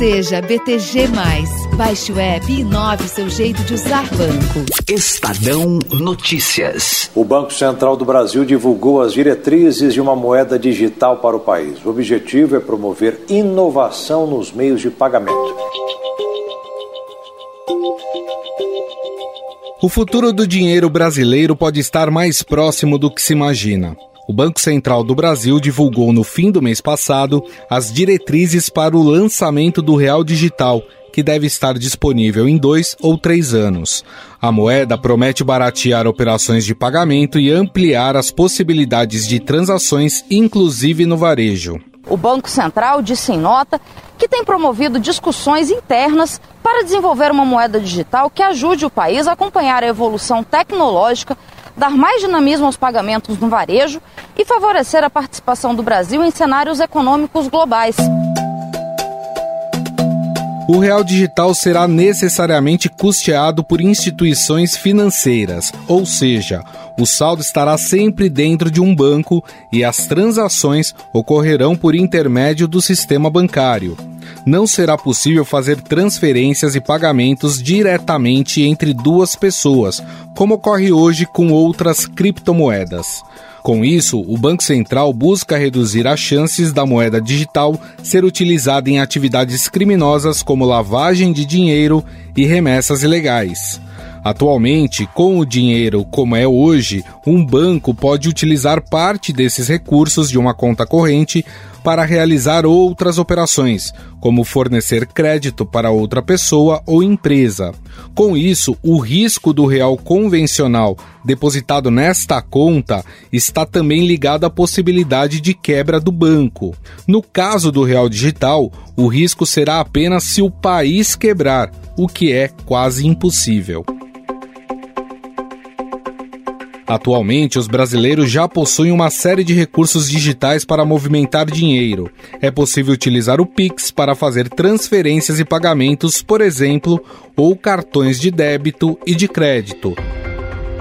Seja BTG. Baixe o app e inove seu jeito de usar banco. Estadão Notícias. O Banco Central do Brasil divulgou as diretrizes de uma moeda digital para o país. O objetivo é promover inovação nos meios de pagamento. O futuro do dinheiro brasileiro pode estar mais próximo do que se imagina. O Banco Central do Brasil divulgou no fim do mês passado as diretrizes para o lançamento do Real Digital, que deve estar disponível em dois ou três anos. A moeda promete baratear operações de pagamento e ampliar as possibilidades de transações, inclusive no varejo. O Banco Central disse em nota que tem promovido discussões internas para desenvolver uma moeda digital que ajude o país a acompanhar a evolução tecnológica dar mais dinamismo aos pagamentos no varejo e favorecer a participação do Brasil em cenários econômicos globais. O real digital será necessariamente custeado por instituições financeiras, ou seja, o saldo estará sempre dentro de um banco e as transações ocorrerão por intermédio do sistema bancário. Não será possível fazer transferências e pagamentos diretamente entre duas pessoas, como ocorre hoje com outras criptomoedas. Com isso, o Banco Central busca reduzir as chances da moeda digital ser utilizada em atividades criminosas como lavagem de dinheiro e remessas ilegais. Atualmente, com o dinheiro como é hoje, um banco pode utilizar parte desses recursos de uma conta corrente para realizar outras operações, como fornecer crédito para outra pessoa ou empresa. Com isso, o risco do real convencional depositado nesta conta está também ligado à possibilidade de quebra do banco. No caso do real digital, o risco será apenas se o país quebrar, o que é quase impossível. Atualmente, os brasileiros já possuem uma série de recursos digitais para movimentar dinheiro. É possível utilizar o Pix para fazer transferências e pagamentos, por exemplo, ou cartões de débito e de crédito.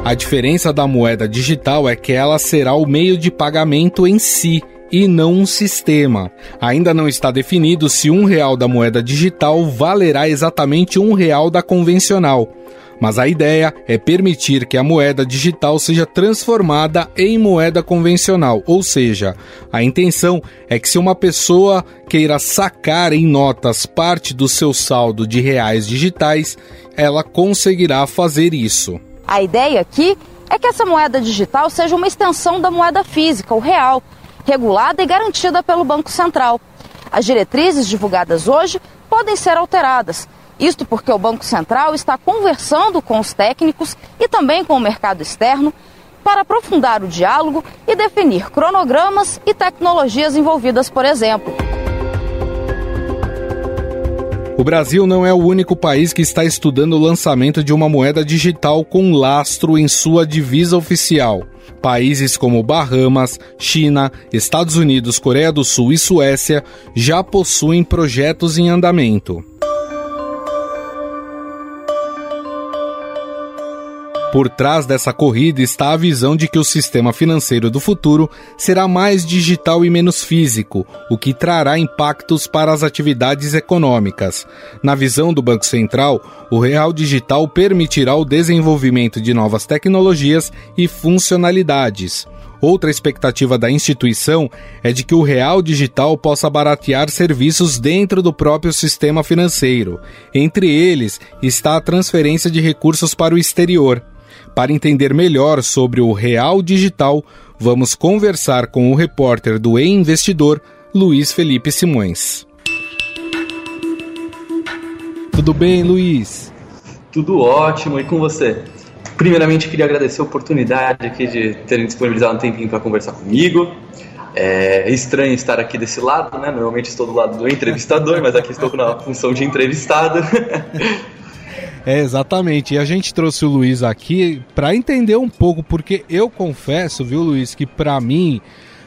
A diferença da moeda digital é que ela será o meio de pagamento em si e não um sistema. Ainda não está definido se um real da moeda digital valerá exatamente um real da convencional mas a ideia é permitir que a moeda digital seja transformada em moeda convencional, ou seja, a intenção é que se uma pessoa queira sacar em notas parte do seu saldo de reais digitais, ela conseguirá fazer isso. A ideia aqui é que essa moeda digital seja uma extensão da moeda física, o real, regulada e garantida pelo Banco Central. As diretrizes divulgadas hoje podem ser alteradas isto porque o Banco Central está conversando com os técnicos e também com o mercado externo para aprofundar o diálogo e definir cronogramas e tecnologias envolvidas, por exemplo. O Brasil não é o único país que está estudando o lançamento de uma moeda digital com lastro em sua divisa oficial. Países como Bahamas, China, Estados Unidos, Coreia do Sul e Suécia já possuem projetos em andamento. Por trás dessa corrida está a visão de que o sistema financeiro do futuro será mais digital e menos físico, o que trará impactos para as atividades econômicas. Na visão do Banco Central, o real digital permitirá o desenvolvimento de novas tecnologias e funcionalidades. Outra expectativa da instituição é de que o real digital possa baratear serviços dentro do próprio sistema financeiro. Entre eles está a transferência de recursos para o exterior. Para entender melhor sobre o real digital, vamos conversar com o repórter do E-Investidor, Luiz Felipe Simões. Tudo bem, Luiz? Tudo ótimo, e com você? Primeiramente, queria agradecer a oportunidade aqui de terem disponibilizado um tempinho para conversar comigo. É estranho estar aqui desse lado, né? Normalmente estou do lado do entrevistador, mas aqui estou na função de entrevistado. É, exatamente. E a gente trouxe o Luiz aqui para entender um pouco, porque eu confesso, viu, Luiz, que para mim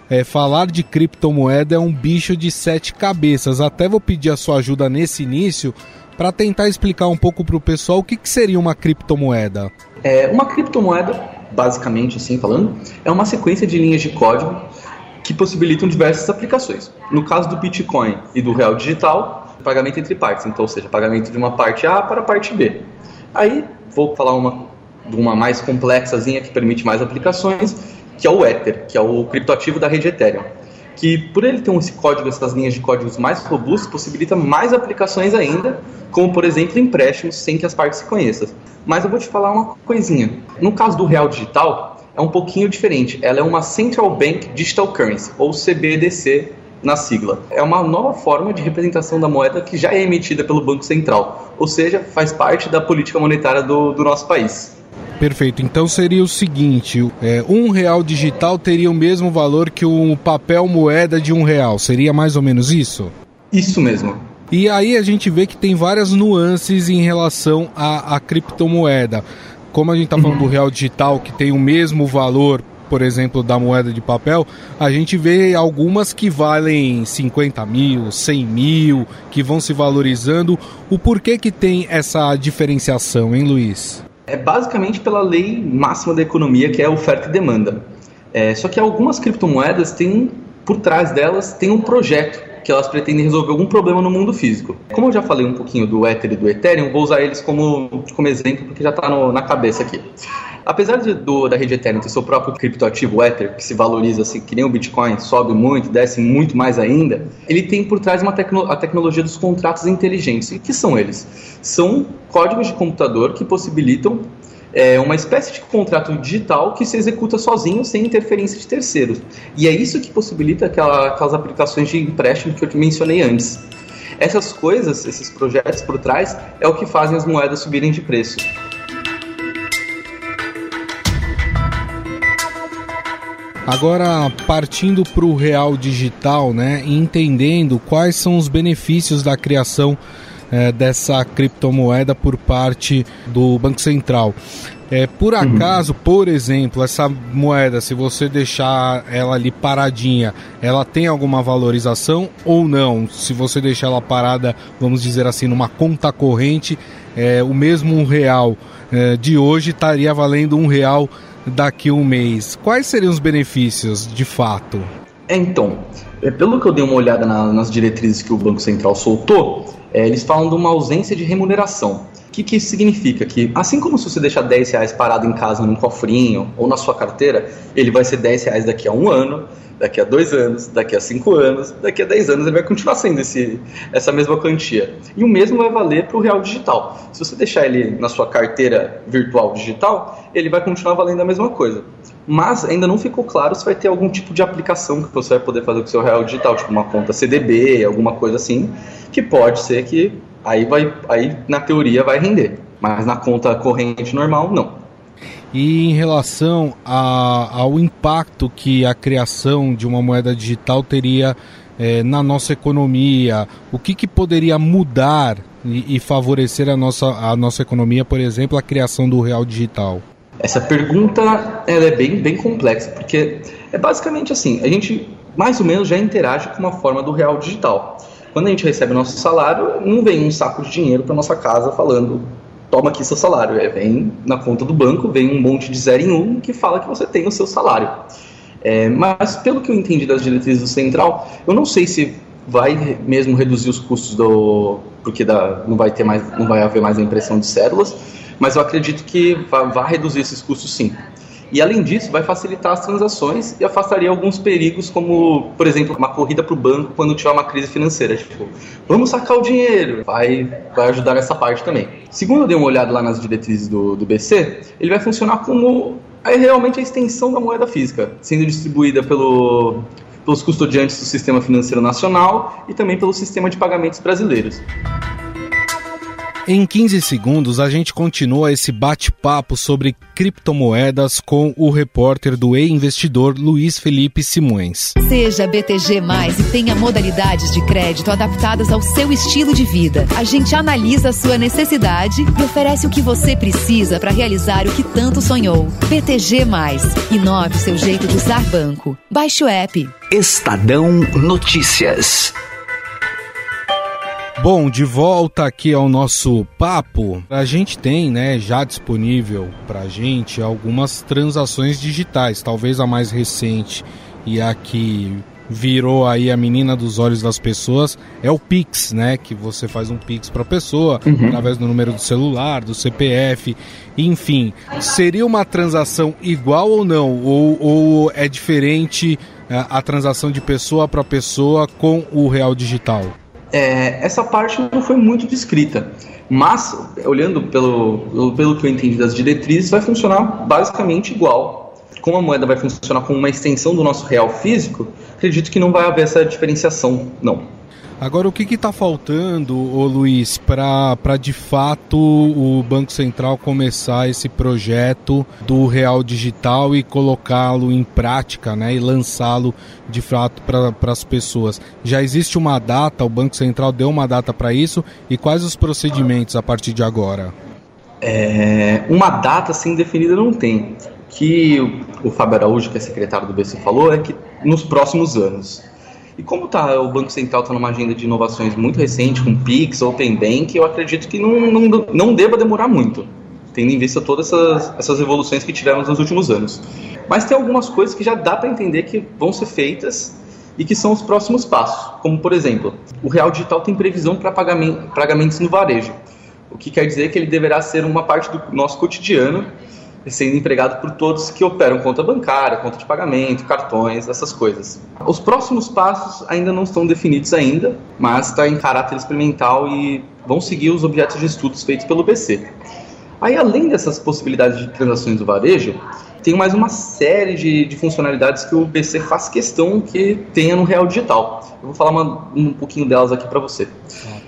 é, falar de criptomoeda é um bicho de sete cabeças. Até vou pedir a sua ajuda nesse início para tentar explicar um pouco para o pessoal o que, que seria uma criptomoeda. É, uma criptomoeda, basicamente assim falando, é uma sequência de linhas de código que possibilitam diversas aplicações. No caso do Bitcoin e do real digital, pagamento entre partes, então, ou seja, pagamento de uma parte A para a parte B. Aí vou falar uma, uma mais complexazinha que permite mais aplicações, que é o Ether, que é o criptoativo da rede Ethereum. Que por ele ter esse código, essas linhas de códigos mais robustos, possibilita mais aplicações ainda, como por exemplo empréstimos sem que as partes se conheçam. Mas eu vou te falar uma coisinha. No caso do real digital, é um pouquinho diferente. Ela é uma Central Bank Digital Currency, ou CBDC na sigla. É uma nova forma de representação da moeda que já é emitida pelo Banco Central, ou seja, faz parte da política monetária do, do nosso país. Perfeito. Então seria o seguinte: é, um real digital teria o mesmo valor que o papel moeda de um real. Seria mais ou menos isso? Isso mesmo. E aí a gente vê que tem várias nuances em relação à, à criptomoeda. Como a gente está falando uhum. do real digital, que tem o mesmo valor, por exemplo, da moeda de papel, a gente vê algumas que valem 50 mil, 100 mil, que vão se valorizando. O porquê que tem essa diferenciação, hein, Luiz? É basicamente pela lei máxima da economia, que é oferta e demanda. É, só que algumas criptomoedas têm, por trás delas, tem um projeto que elas pretendem resolver algum problema no mundo físico. Como eu já falei um pouquinho do Ether e do Ethereum, vou usar eles como, como exemplo porque já está na cabeça aqui. Apesar de, do, da rede Ethereum ter seu próprio criptoativo Ether, que se valoriza assim, que nem o Bitcoin, sobe muito, desce muito mais ainda, ele tem por trás uma tecno, a tecnologia dos contratos inteligentes. E que são eles? São códigos de computador que possibilitam é uma espécie de contrato digital que se executa sozinho, sem interferência de terceiros. E é isso que possibilita aquela, aquelas aplicações de empréstimo que eu te mencionei antes. Essas coisas, esses projetos por trás, é o que fazem as moedas subirem de preço. Agora, partindo para o real digital, né, entendendo quais são os benefícios da criação é, dessa criptomoeda por parte do Banco Central. É, por uhum. acaso, uhum. por exemplo, essa moeda, se você deixar ela ali paradinha, ela tem alguma valorização ou não? Se você deixar ela parada, vamos dizer assim, numa conta corrente, é, o mesmo um real é, de hoje estaria valendo um real daqui um mês. Quais seriam os benefícios de fato? Então, é, pelo que eu dei uma olhada na, nas diretrizes que o Banco Central soltou, é, eles falam de uma ausência de remuneração. O que, que isso significa? Que assim como se você deixar 10 reais parado em casa num cofrinho ou na sua carteira, ele vai ser 10 reais daqui a um ano, daqui a dois anos, daqui a cinco anos, daqui a 10 anos ele vai continuar sendo esse, essa mesma quantia. E o mesmo vai valer para o real digital. Se você deixar ele na sua carteira virtual digital, ele vai continuar valendo a mesma coisa. Mas ainda não ficou claro se vai ter algum tipo de aplicação que você vai poder fazer com o seu real digital, tipo uma conta CDB, alguma coisa assim, que pode ser que aí vai, aí na teoria vai render, mas na conta corrente normal não. E em relação a, ao impacto que a criação de uma moeda digital teria é, na nossa economia, o que, que poderia mudar e, e, favorecer a nossa, a nossa economia, por exemplo, a criação do real digital? Essa pergunta ela é bem, bem complexa, porque é basicamente assim, a gente mais ou menos já interage com uma forma do real digital. Quando a gente recebe nosso salário, não vem um saco de dinheiro para nossa casa falando toma aqui seu salário. É, vem na conta do banco, vem um monte de zero em um que fala que você tem o seu salário. É, mas pelo que eu entendi das diretrizes do Central, eu não sei se vai mesmo reduzir os custos do porque da, não vai ter mais não vai haver mais a impressão de cédulas, mas eu acredito que vai reduzir esses custos sim. E além disso, vai facilitar as transações e afastaria alguns perigos, como, por exemplo, uma corrida para o banco quando tiver uma crise financeira. Tipo, vamos sacar o dinheiro. Vai, vai ajudar nessa parte também. Segundo eu dei uma olhada lá nas diretrizes do, do BC, ele vai funcionar como é realmente a extensão da moeda física, sendo distribuída pelo, pelos custodiantes do sistema financeiro nacional e também pelo sistema de pagamentos brasileiros. Em 15 segundos, a gente continua esse bate-papo sobre criptomoedas com o repórter do E-Investidor Luiz Felipe Simões. Seja BTG e tenha modalidades de crédito adaptadas ao seu estilo de vida. A gente analisa a sua necessidade e oferece o que você precisa para realizar o que tanto sonhou. BTG inove seu jeito de usar banco. Baixe o app. Estadão Notícias. Bom, de volta aqui ao nosso papo, a gente tem, né, já disponível para a gente algumas transações digitais, talvez a mais recente e a que virou aí a menina dos olhos das pessoas é o Pix, né? Que você faz um Pix para a pessoa uhum. através do número do celular, do CPF, enfim. Seria uma transação igual ou não? Ou, ou é diferente a, é, a transação de pessoa para pessoa com o real digital? É, essa parte não foi muito descrita. Mas, olhando pelo, pelo que eu entendi das diretrizes, vai funcionar basicamente igual. Como a moeda vai funcionar como uma extensão do nosso real físico, acredito que não vai haver essa diferenciação, não. Agora, o que está faltando, ô Luiz, para de fato o Banco Central começar esse projeto do Real Digital e colocá-lo em prática né, e lançá-lo de fato para as pessoas? Já existe uma data, o Banco Central deu uma data para isso e quais os procedimentos a partir de agora? É, uma data assim definida não tem. Que o, o Fábio Araújo, que é secretário do BC, falou é que nos próximos anos. E como tá, o Banco Central está numa agenda de inovações muito recente, com Pix, Open Bank, eu acredito que não, não, não deva demorar muito, tendo em vista todas essas, essas evoluções que tivemos nos últimos anos. Mas tem algumas coisas que já dá para entender que vão ser feitas e que são os próximos passos. Como, por exemplo, o Real Digital tem previsão para pagamentos no varejo, o que quer dizer que ele deverá ser uma parte do nosso cotidiano sendo empregado por todos que operam conta bancária, conta de pagamento, cartões, essas coisas. Os próximos passos ainda não estão definidos ainda, mas está em caráter experimental e vão seguir os objetos de estudos feitos pelo BC. Aí, além dessas possibilidades de transações do varejo, tem mais uma série de, de funcionalidades que o BC faz questão que tenha no Real Digital. Eu vou falar uma, um pouquinho delas aqui para você. É,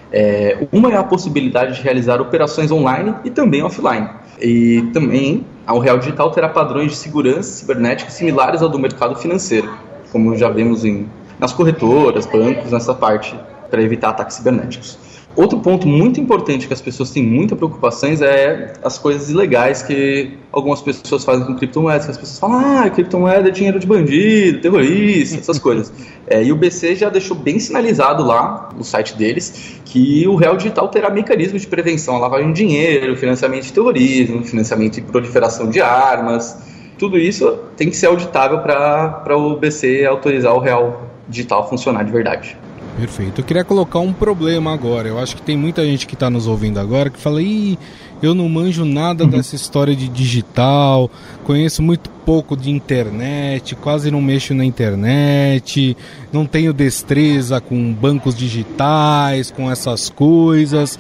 uma é a possibilidade de realizar operações online e também offline. E também o Real Digital terá padrões de segurança cibernética similares ao do mercado financeiro, como já vemos em, nas corretoras, bancos, nessa parte, para evitar ataques cibernéticos. Outro ponto muito importante que as pessoas têm muita preocupações é as coisas ilegais que algumas pessoas fazem com criptomoedas. Que as pessoas falam, ah, criptomoeda é dinheiro de bandido, terrorista, essas coisas. É, e o BC já deixou bem sinalizado lá no site deles que o Real Digital terá mecanismos de prevenção à lavagem de dinheiro, financiamento de terrorismo, financiamento e proliferação de armas. Tudo isso tem que ser auditável para o BC autorizar o Real Digital a funcionar de verdade. Perfeito. Eu queria colocar um problema agora. Eu acho que tem muita gente que está nos ouvindo agora que fala: Ih, eu não manjo nada uhum. dessa história de digital, conheço muito pouco de internet, quase não mexo na internet, não tenho destreza com bancos digitais, com essas coisas.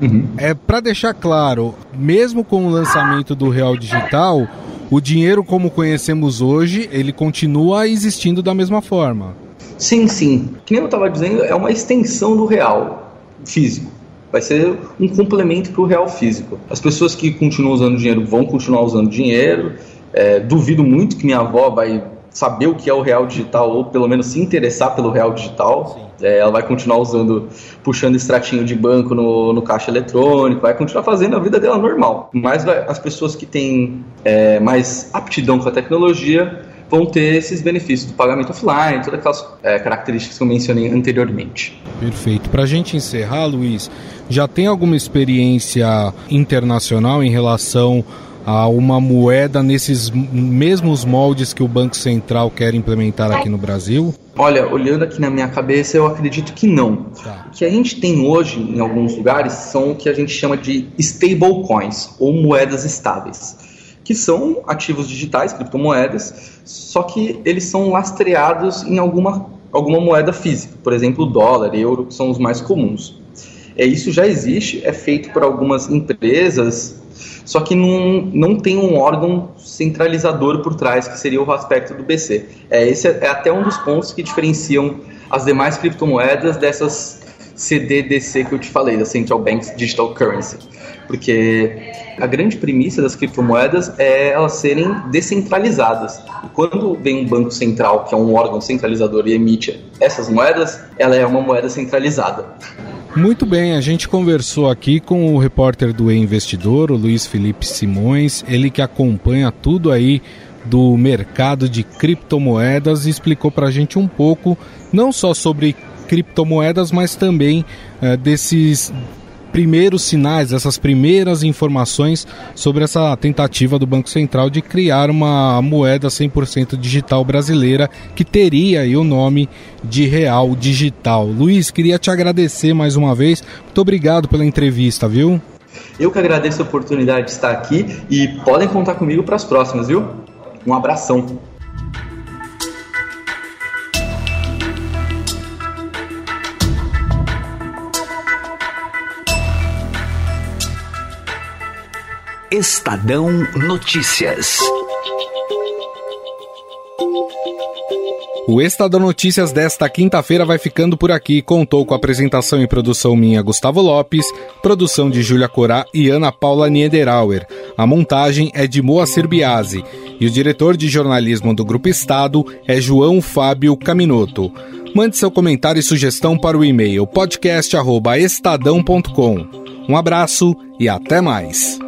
Uhum. É para deixar claro, mesmo com o lançamento do Real Digital, o dinheiro como conhecemos hoje, ele continua existindo da mesma forma. Sim, sim. Que nem eu estava dizendo, é uma extensão do real físico. Vai ser um complemento para o real físico. As pessoas que continuam usando dinheiro vão continuar usando dinheiro. É, duvido muito que minha avó vai saber o que é o real digital ou pelo menos se interessar pelo real digital. É, ela vai continuar usando, puxando extratinho de banco no, no caixa eletrônico, vai continuar fazendo a vida dela normal. Mas vai, as pessoas que têm é, mais aptidão com a tecnologia vão ter esses benefícios do pagamento offline, todas aquelas é, características que eu mencionei anteriormente. Perfeito. Para a gente encerrar, Luiz, já tem alguma experiência internacional em relação a uma moeda nesses mesmos moldes que o Banco Central quer implementar aqui no Brasil? Olha, olhando aqui na minha cabeça, eu acredito que não. Tá. O que a gente tem hoje em alguns lugares são o que a gente chama de stablecoins, ou moedas estáveis que são ativos digitais, criptomoedas, só que eles são lastreados em alguma, alguma moeda física, por exemplo, dólar, euro, que são os mais comuns. É, isso já existe, é feito por algumas empresas, só que não, não tem um órgão centralizador por trás, que seria o aspecto do BC. É, esse é, é até um dos pontos que diferenciam as demais criptomoedas dessas CDDC que eu te falei, da Central Banks Digital Currency. Porque a grande premissa das criptomoedas é elas serem descentralizadas. E quando vem um banco central, que é um órgão centralizador, e emite essas moedas, ela é uma moeda centralizada. Muito bem, a gente conversou aqui com o repórter do E-Investidor, o Luiz Felipe Simões, ele que acompanha tudo aí do mercado de criptomoedas e explicou para a gente um pouco, não só sobre criptomoedas, mas também uh, desses primeiros sinais, essas primeiras informações sobre essa tentativa do Banco Central de criar uma moeda 100% digital brasileira que teria aí o nome de Real Digital. Luiz, queria te agradecer mais uma vez. Muito obrigado pela entrevista, viu? Eu que agradeço a oportunidade de estar aqui e podem contar comigo para as próximas, viu? Um abração. Estadão Notícias. O Estadão Notícias desta quinta-feira vai ficando por aqui. Contou com a apresentação e produção minha, Gustavo Lopes, produção de Júlia Corá e Ana Paula Niederauer. A montagem é de Moacir Biasi e o diretor de jornalismo do Grupo Estado é João Fábio Caminoto. Mande seu comentário e sugestão para o e-mail podcast@estadão.com. Um abraço e até mais.